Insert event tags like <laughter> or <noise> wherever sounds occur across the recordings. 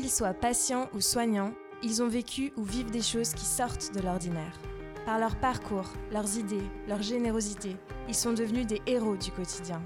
Qu'ils soient patients ou soignants, ils ont vécu ou vivent des choses qui sortent de l'ordinaire. Par leur parcours, leurs idées, leur générosité, ils sont devenus des héros du quotidien.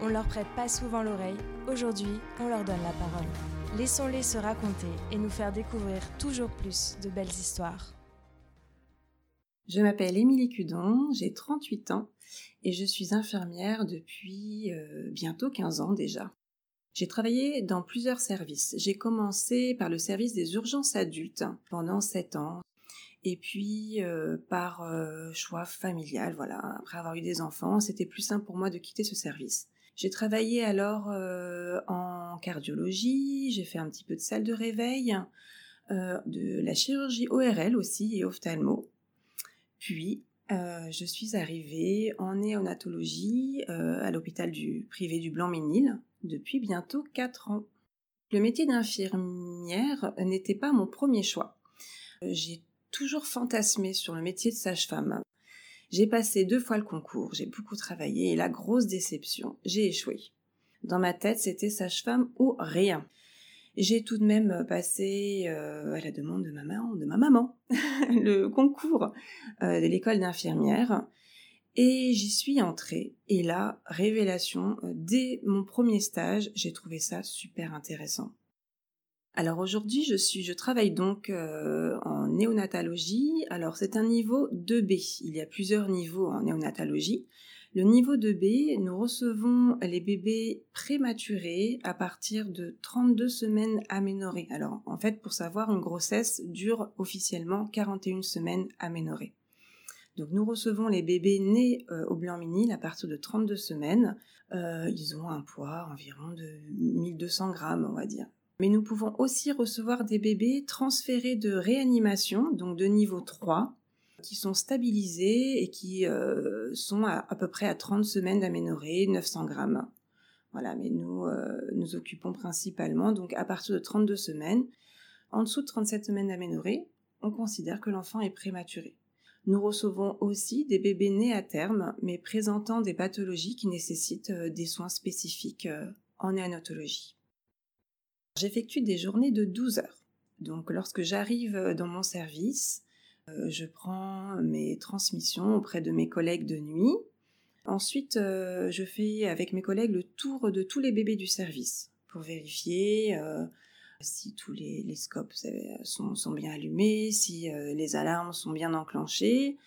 On leur prête pas souvent l'oreille, aujourd'hui on leur donne la parole. Laissons-les se raconter et nous faire découvrir toujours plus de belles histoires. Je m'appelle Émilie Cudon, j'ai 38 ans et je suis infirmière depuis euh, bientôt 15 ans déjà. J'ai travaillé dans plusieurs services. J'ai commencé par le service des urgences adultes pendant 7 ans. Et puis euh, par euh, choix familial, voilà, après avoir eu des enfants, c'était plus simple pour moi de quitter ce service. J'ai travaillé alors en cardiologie, j'ai fait un petit peu de salle de réveil, de la chirurgie ORL aussi et ophtalmo. Puis, euh, je suis arrivée en néonatologie euh, à l'hôpital du privé du Blanc-Ménil depuis bientôt 4 ans. Le métier d'infirmière n'était pas mon premier choix. J'ai toujours fantasmé sur le métier de sage-femme. J'ai passé deux fois le concours, j'ai beaucoup travaillé et la grosse déception, j'ai échoué. Dans ma tête, c'était sage-femme ou rien. J'ai tout de même passé euh, à la demande de ma maman, de ma maman <laughs> le concours euh, de l'école d'infirmière et j'y suis entrée. Et là, révélation, euh, dès mon premier stage, j'ai trouvé ça super intéressant. Alors aujourd'hui, je suis, je travaille donc en néonatologie. Alors c'est un niveau 2B. Il y a plusieurs niveaux en néonatologie. Le niveau 2B, nous recevons les bébés prématurés à partir de 32 semaines aménorées. Alors, en fait, pour savoir, une grossesse dure officiellement 41 semaines aménorées. Donc, nous recevons les bébés nés euh, au Blanc-Minil à partir de 32 semaines. Euh, ils ont un poids environ de 1200 grammes, on va dire. Mais nous pouvons aussi recevoir des bébés transférés de réanimation, donc de niveau 3, qui sont stabilisés et qui euh, sont à, peu près à 30 semaines d'aménorrhée, 900 grammes. Voilà, mais nous euh, nous occupons principalement donc à partir de 32 semaines. En dessous de 37 semaines d'aménorrhée, on considère que l'enfant est prématuré. Nous recevons aussi des bébés nés à terme, mais présentant des pathologies qui nécessitent euh, des soins spécifiques en néonatologie. J'effectue des journées de 12 heures. Donc lorsque j'arrive dans mon service, je prends mes transmissions auprès de mes collègues de nuit. Ensuite, euh, je fais avec mes collègues le tour de tous les bébés du service pour vérifier euh, si tous les, scopes sont, bien allumés, si les alarmes sont bien enclenchées.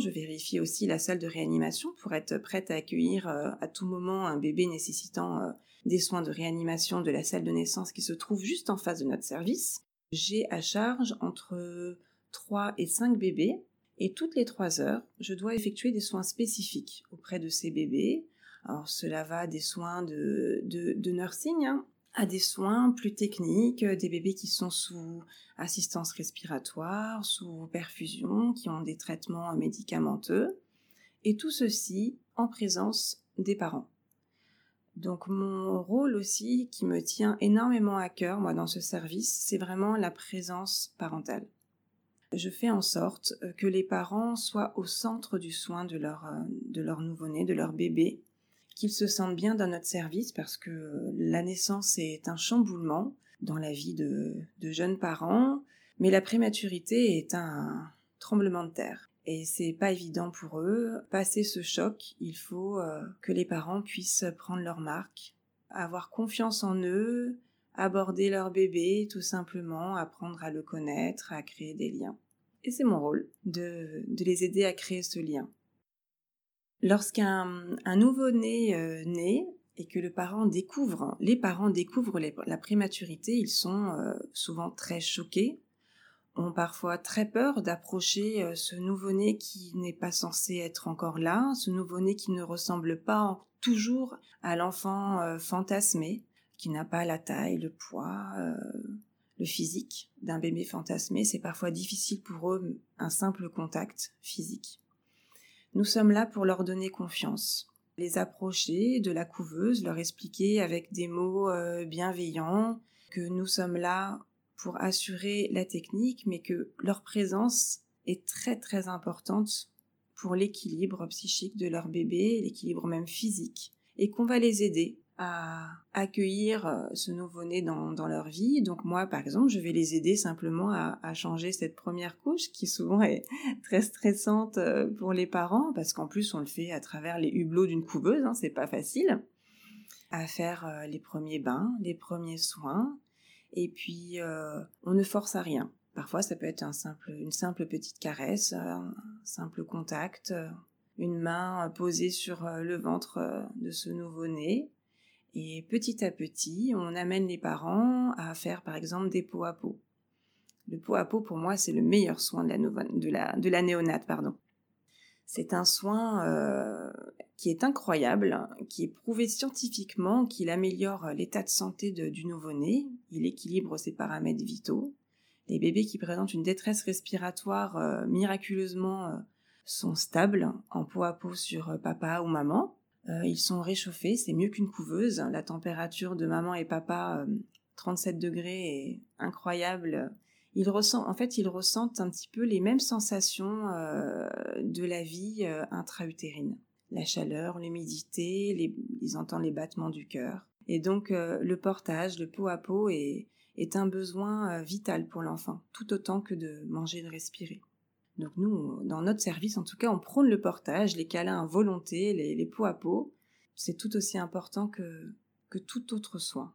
Je vérifie aussi la salle de réanimation pour être prête à accueillir à tout moment un bébé nécessitant des soins de réanimation de la salle de naissance qui se trouve juste en face de notre service. J'ai à charge entre 3 et 5 bébés et toutes les 3 heures, je dois effectuer des soins spécifiques auprès de ces bébés. Alors cela va des soins de, nursing hein, à des soins plus techniques, des bébés qui sont sous assistance respiratoire, sous perfusion, qui ont des traitements médicamenteux, et tout ceci en présence des parents. Donc mon rôle aussi qui me tient énormément à cœur, moi, dans ce service, c'est vraiment la présence parentale je fais en sorte euh, que les parents soient au centre du soin de leur, euh, de leur nouveau-né, de leur bébé, qu'ils se sentent bien dans notre service parce que la naissance est un chamboulement dans la vie de, de jeunes parents, mais la prématurité est un tremblement de terre. Et c'est pas évident pour eux. Passer ce choc, il faut euh, que les parents puissent prendre leur marque, avoir confiance en eux, aborder leur bébé, tout simplement, apprendre à le connaître, à créer des liens. Et c'est mon rôle de, les aider à créer ce lien. Lorsqu'un nouveau-né euh, naît et que le parent découvre, les parents découvrent la prématurité, ils sont euh, souvent très choqués, ont parfois très peur d'approcher euh, ce nouveau-né qui n'est pas censé être encore là, ce nouveau-né qui ne ressemble pas toujours à l'enfant fantasmé, qui n'a pas la taille, le poids, euh, le physique d'un bébé fantasmé. C'est parfois difficile pour eux un simple contact physique. Nous sommes là pour leur donner confiance, les approcher de la couveuse, leur expliquer avec des mots euh, bienveillants que nous sommes là pour assurer la technique, mais que leur présence est très très importante pour l'équilibre psychique de leur bébé, l'équilibre même physique, et qu'on va les aider à accueillir euh, ce nouveau-né dans, leur vie. Donc moi, par exemple, je vais les aider simplement à, changer cette première couche qui souvent est <laughs> très stressante euh, pour les parents parce qu'en plus on le fait à travers les hublots d'une couveuse, hein, c'est pas facile. À faire euh, les premiers bains, les premiers soins, et puis on ne force à rien. Parfois, ça peut être un simple, une simple petite caresse, un simple contact, une main posée sur le ventre de ce nouveau-né, et petit à petit, on amène les parents à faire par exemple des pots à peau. Le pot à peau, pour moi, c'est le meilleur soin de la, néonate. C'est un soin euh, qui est incroyable, qui est prouvé scientifiquement qu'il améliore l'état de santé du nouveau-né, il équilibre ses paramètres vitaux. Les bébés qui présentent une détresse respiratoire euh, miraculeusement euh, sont stables en peau à peau sur papa ou maman. Euh, ils sont réchauffés, c'est mieux qu'une couveuse. La température de maman et papa, 37 euh, degrés, est incroyable. Ils ressentent, en fait, ils ressentent un petit peu les mêmes sensations euh, de la vie intra-utérine. La chaleur, l'humidité, ils entendent les battements du cœur. Et donc, le portage, le pot à peau est un besoin vital pour l'enfant, tout autant que de manger et de respirer. Donc nous, dans notre service, en tout cas, on prône le portage, les câlins à volonté, les, les peau à peau. C'est tout aussi important que, que tout autre soin.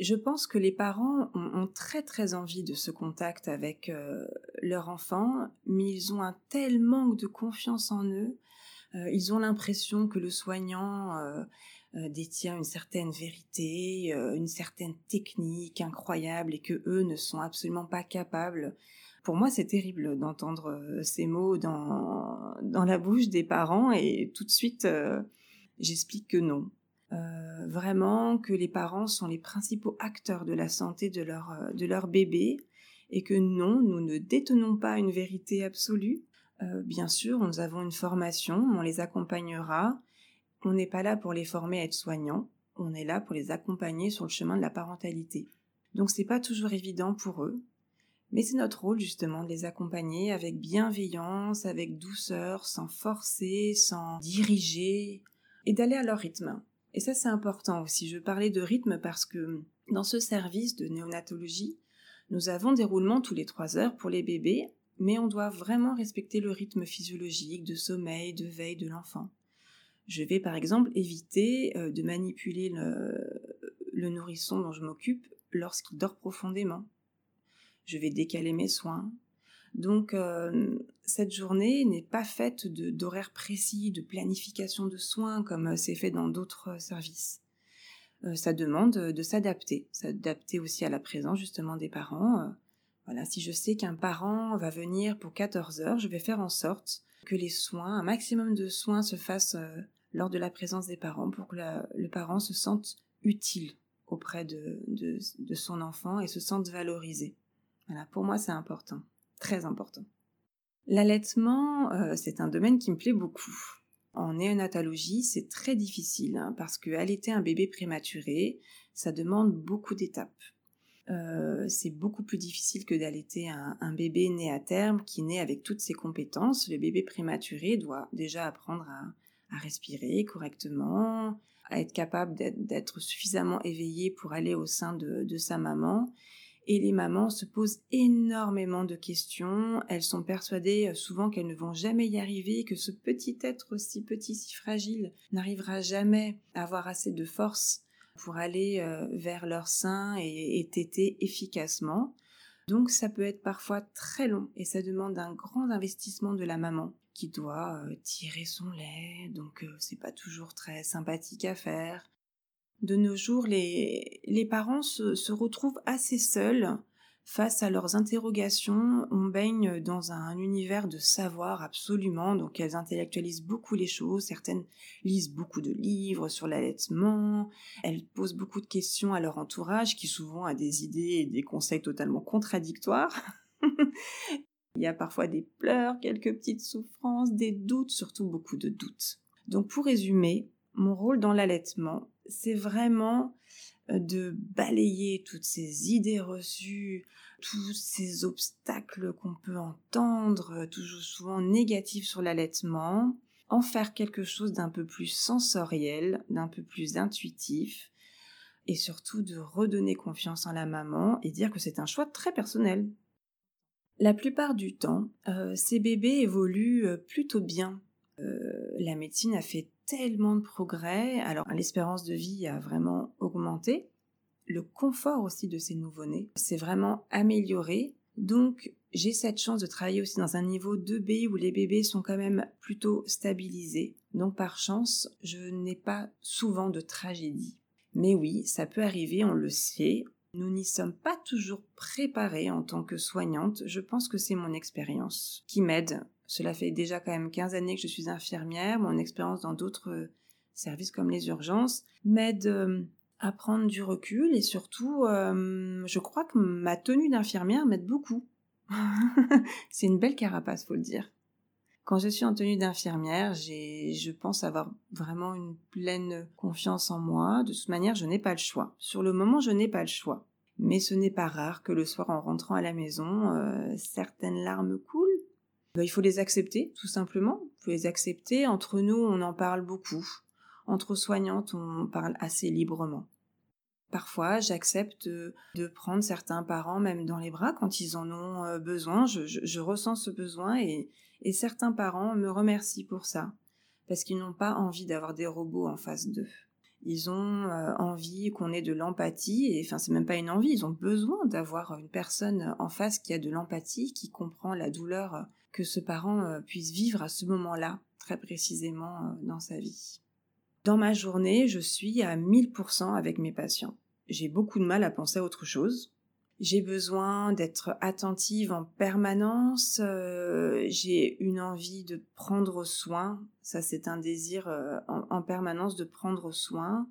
Je pense que les parents ont, très très envie de ce contact avec euh, leur enfant, mais ils ont un tel manque de confiance en eux. Euh, ils ont l'impression que le soignant euh, détient une certaine vérité, une certaine technique incroyable et que eux ne sont absolument pas capables pour moi, c'est terrible d'entendre euh, ces mots dans, dans la bouche des parents et tout de suite, euh, j'explique que non. Euh, vraiment que les parents sont les principaux acteurs de la santé de leur, de leur bébé et que non, nous ne détenons pas une vérité absolue. bien sûr, nous avons une formation, on les accompagnera. On n'est pas là pour les former à être soignants, on est là pour les accompagner sur le chemin de la parentalité. Donc c'est pas toujours évident pour eux. Mais c'est notre rôle justement de les accompagner avec bienveillance, avec douceur, sans forcer, sans diriger, et d'aller à leur rythme. Et ça c'est important aussi. Je parlais de rythme parce que dans ce service de néonatologie, nous avons des roulements tous les trois heures pour les bébés, mais on doit vraiment respecter le rythme physiologique de sommeil, de veille de l'enfant. Je vais par exemple éviter euh, de manipuler le nourrisson dont je m'occupe lorsqu'il dort profondément je vais décaler mes soins. Donc euh, cette journée n'est pas faite d'horaires précis, de planification de soins comme euh, c'est fait dans d'autres euh, services. ça demande de s'adapter, s'adapter aussi à la présence justement des parents. voilà, si je sais qu'un parent va venir pour 14 heures, je vais faire en sorte que les soins, un maximum de soins se fassent lors de la présence des parents pour que le parent se sente utile auprès de, de son enfant et se sente valorisé. Pour moi, c'est important, très important. L'allaitement, euh, c'est un domaine qui me plaît beaucoup. En néonatologie, c'est très difficile hein, parce que allaiter un bébé prématuré, ça demande beaucoup d'étapes. Euh, c'est beaucoup plus difficile que d'allaiter un, bébé né à terme qui naît avec toutes ses compétences. Le bébé prématuré doit déjà apprendre à, respirer correctement, à être capable d'être suffisamment éveillé pour aller au sein de sa maman et les mamans se posent énormément de questions. Elles sont persuadées euh, souvent qu'elles ne vont jamais y arriver, que ce petit être si petit, si fragile, n'arrivera jamais à avoir assez de force pour aller euh, vers leur sein et, et efficacement. Donc ça peut être parfois très long et ça demande un grand investissement de la maman qui doit euh, tirer son lait, donc c'est pas toujours très sympathique à faire de nos jours, les, les parents se, retrouvent assez seuls face à leurs interrogations. On baigne dans un univers de savoir absolument, donc elles intellectualisent beaucoup les choses, certaines lisent beaucoup de livres sur l'allaitement, elles posent beaucoup de questions à leur entourage qui souvent a des idées et des conseils totalement contradictoires. <laughs> Il y a parfois des pleurs, quelques petites souffrances, des doutes, surtout beaucoup de doutes. Donc pour résumer, mon rôle dans l'allaitement, c'est vraiment euh, de balayer toutes ces idées reçues, tous ces obstacles qu'on peut entendre, toujours souvent négatifs sur l'allaitement, en faire quelque chose d'un peu plus sensoriel, d'un peu plus intuitif, et surtout de redonner confiance en la maman et dire que c'est un choix très personnel. La plupart du temps, euh, ces bébés évoluent euh, plutôt bien. Euh, la médecine a fait tellement de progrès, alors l'espérance de vie a vraiment augmenté, le confort aussi de ces nouveau-nés s'est vraiment amélioré. Donc j'ai cette chance de travailler aussi dans un niveau 2B où les bébés sont quand même plutôt stabilisés. Donc par chance, je n'ai pas souvent de tragédie. Mais oui, ça peut arriver, on le sait. Nous n'y sommes pas toujours préparés en tant que soignante. Je pense que c'est mon expérience qui m'aide. Cela fait déjà quand même 15 années que je suis infirmière. Mon expérience dans d'autres euh, services comme les urgences m'aide euh, à prendre du recul et surtout, euh, je crois que ma tenue d'infirmière m'aide beaucoup. <laughs> c'est une belle carapace, faut le dire. Quand je suis en tenue d'infirmière, je pense avoir vraiment une pleine confiance en moi. De toute manière, je n'ai pas le choix. Sur le moment, je n'ai pas le choix. Mais ce n'est pas rare que le soir, en rentrant à la maison, certaines larmes coulent. Ben, il faut les accepter, tout simplement. Il faut les accepter. Entre nous, on en parle beaucoup. Entre soignantes, on parle assez librement. Parfois, j'accepte de, prendre certains parents même dans les bras quand ils en ont euh, besoin. Je, ressens ce besoin et, certains parents me remercient pour ça parce qu'ils n'ont pas envie d'avoir des robots en face d'eux. Ils ont euh, envie qu'on ait de l'empathie et enfin c'est même pas une envie, ils ont besoin d'avoir une personne en face qui a de l'empathie, qui comprend la douleur que ce parent euh, puisse vivre à ce moment-là, très précisément dans sa vie. Dans ma journée, je suis à 1000% avec mes patients j'ai beaucoup de mal à penser à autre chose. J'ai besoin d'être attentive en permanence. Euh, j'ai une envie de prendre soin. Ça, c'est un désir euh, en, permanence de prendre soin,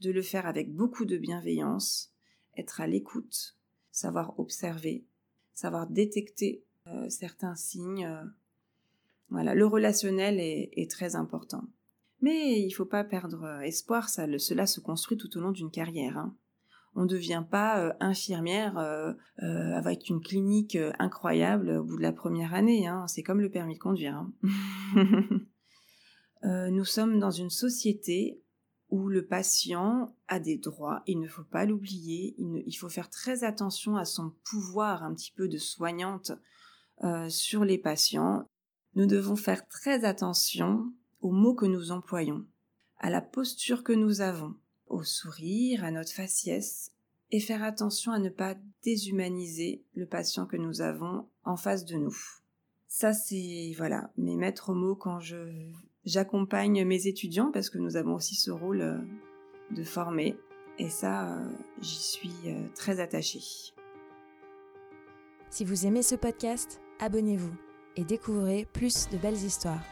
de le faire avec beaucoup de bienveillance, être à l'écoute, savoir observer, savoir détecter euh, certains signes. Voilà, le relationnel est, très important. Mais il ne faut pas perdre espoir, cela se construit tout au long d'une carrière. Hein on ne devient pas euh, infirmière euh, euh, avec une clinique incroyable au bout de la première année. Hein. C'est comme le permis de conduire. Hein. <laughs> nous sommes dans une société où le patient a des droits, il ne faut pas l'oublier, il, faut faire très attention à son pouvoir un petit peu de soignante sur les patients. Nous devons faire très attention aux mots que nous employons, à la posture que nous avons au sourire, à notre faciès, et faire attention à ne pas déshumaniser le patient que nous avons en face de nous. Ça, c'est, voilà, mes maîtres mots quand je, j'accompagne mes étudiants parce que nous avons aussi ce rôle euh, de former. Et ça, euh, j'y suis euh, très attachée. Si vous aimez ce podcast, abonnez-vous et découvrez plus de belles histoires.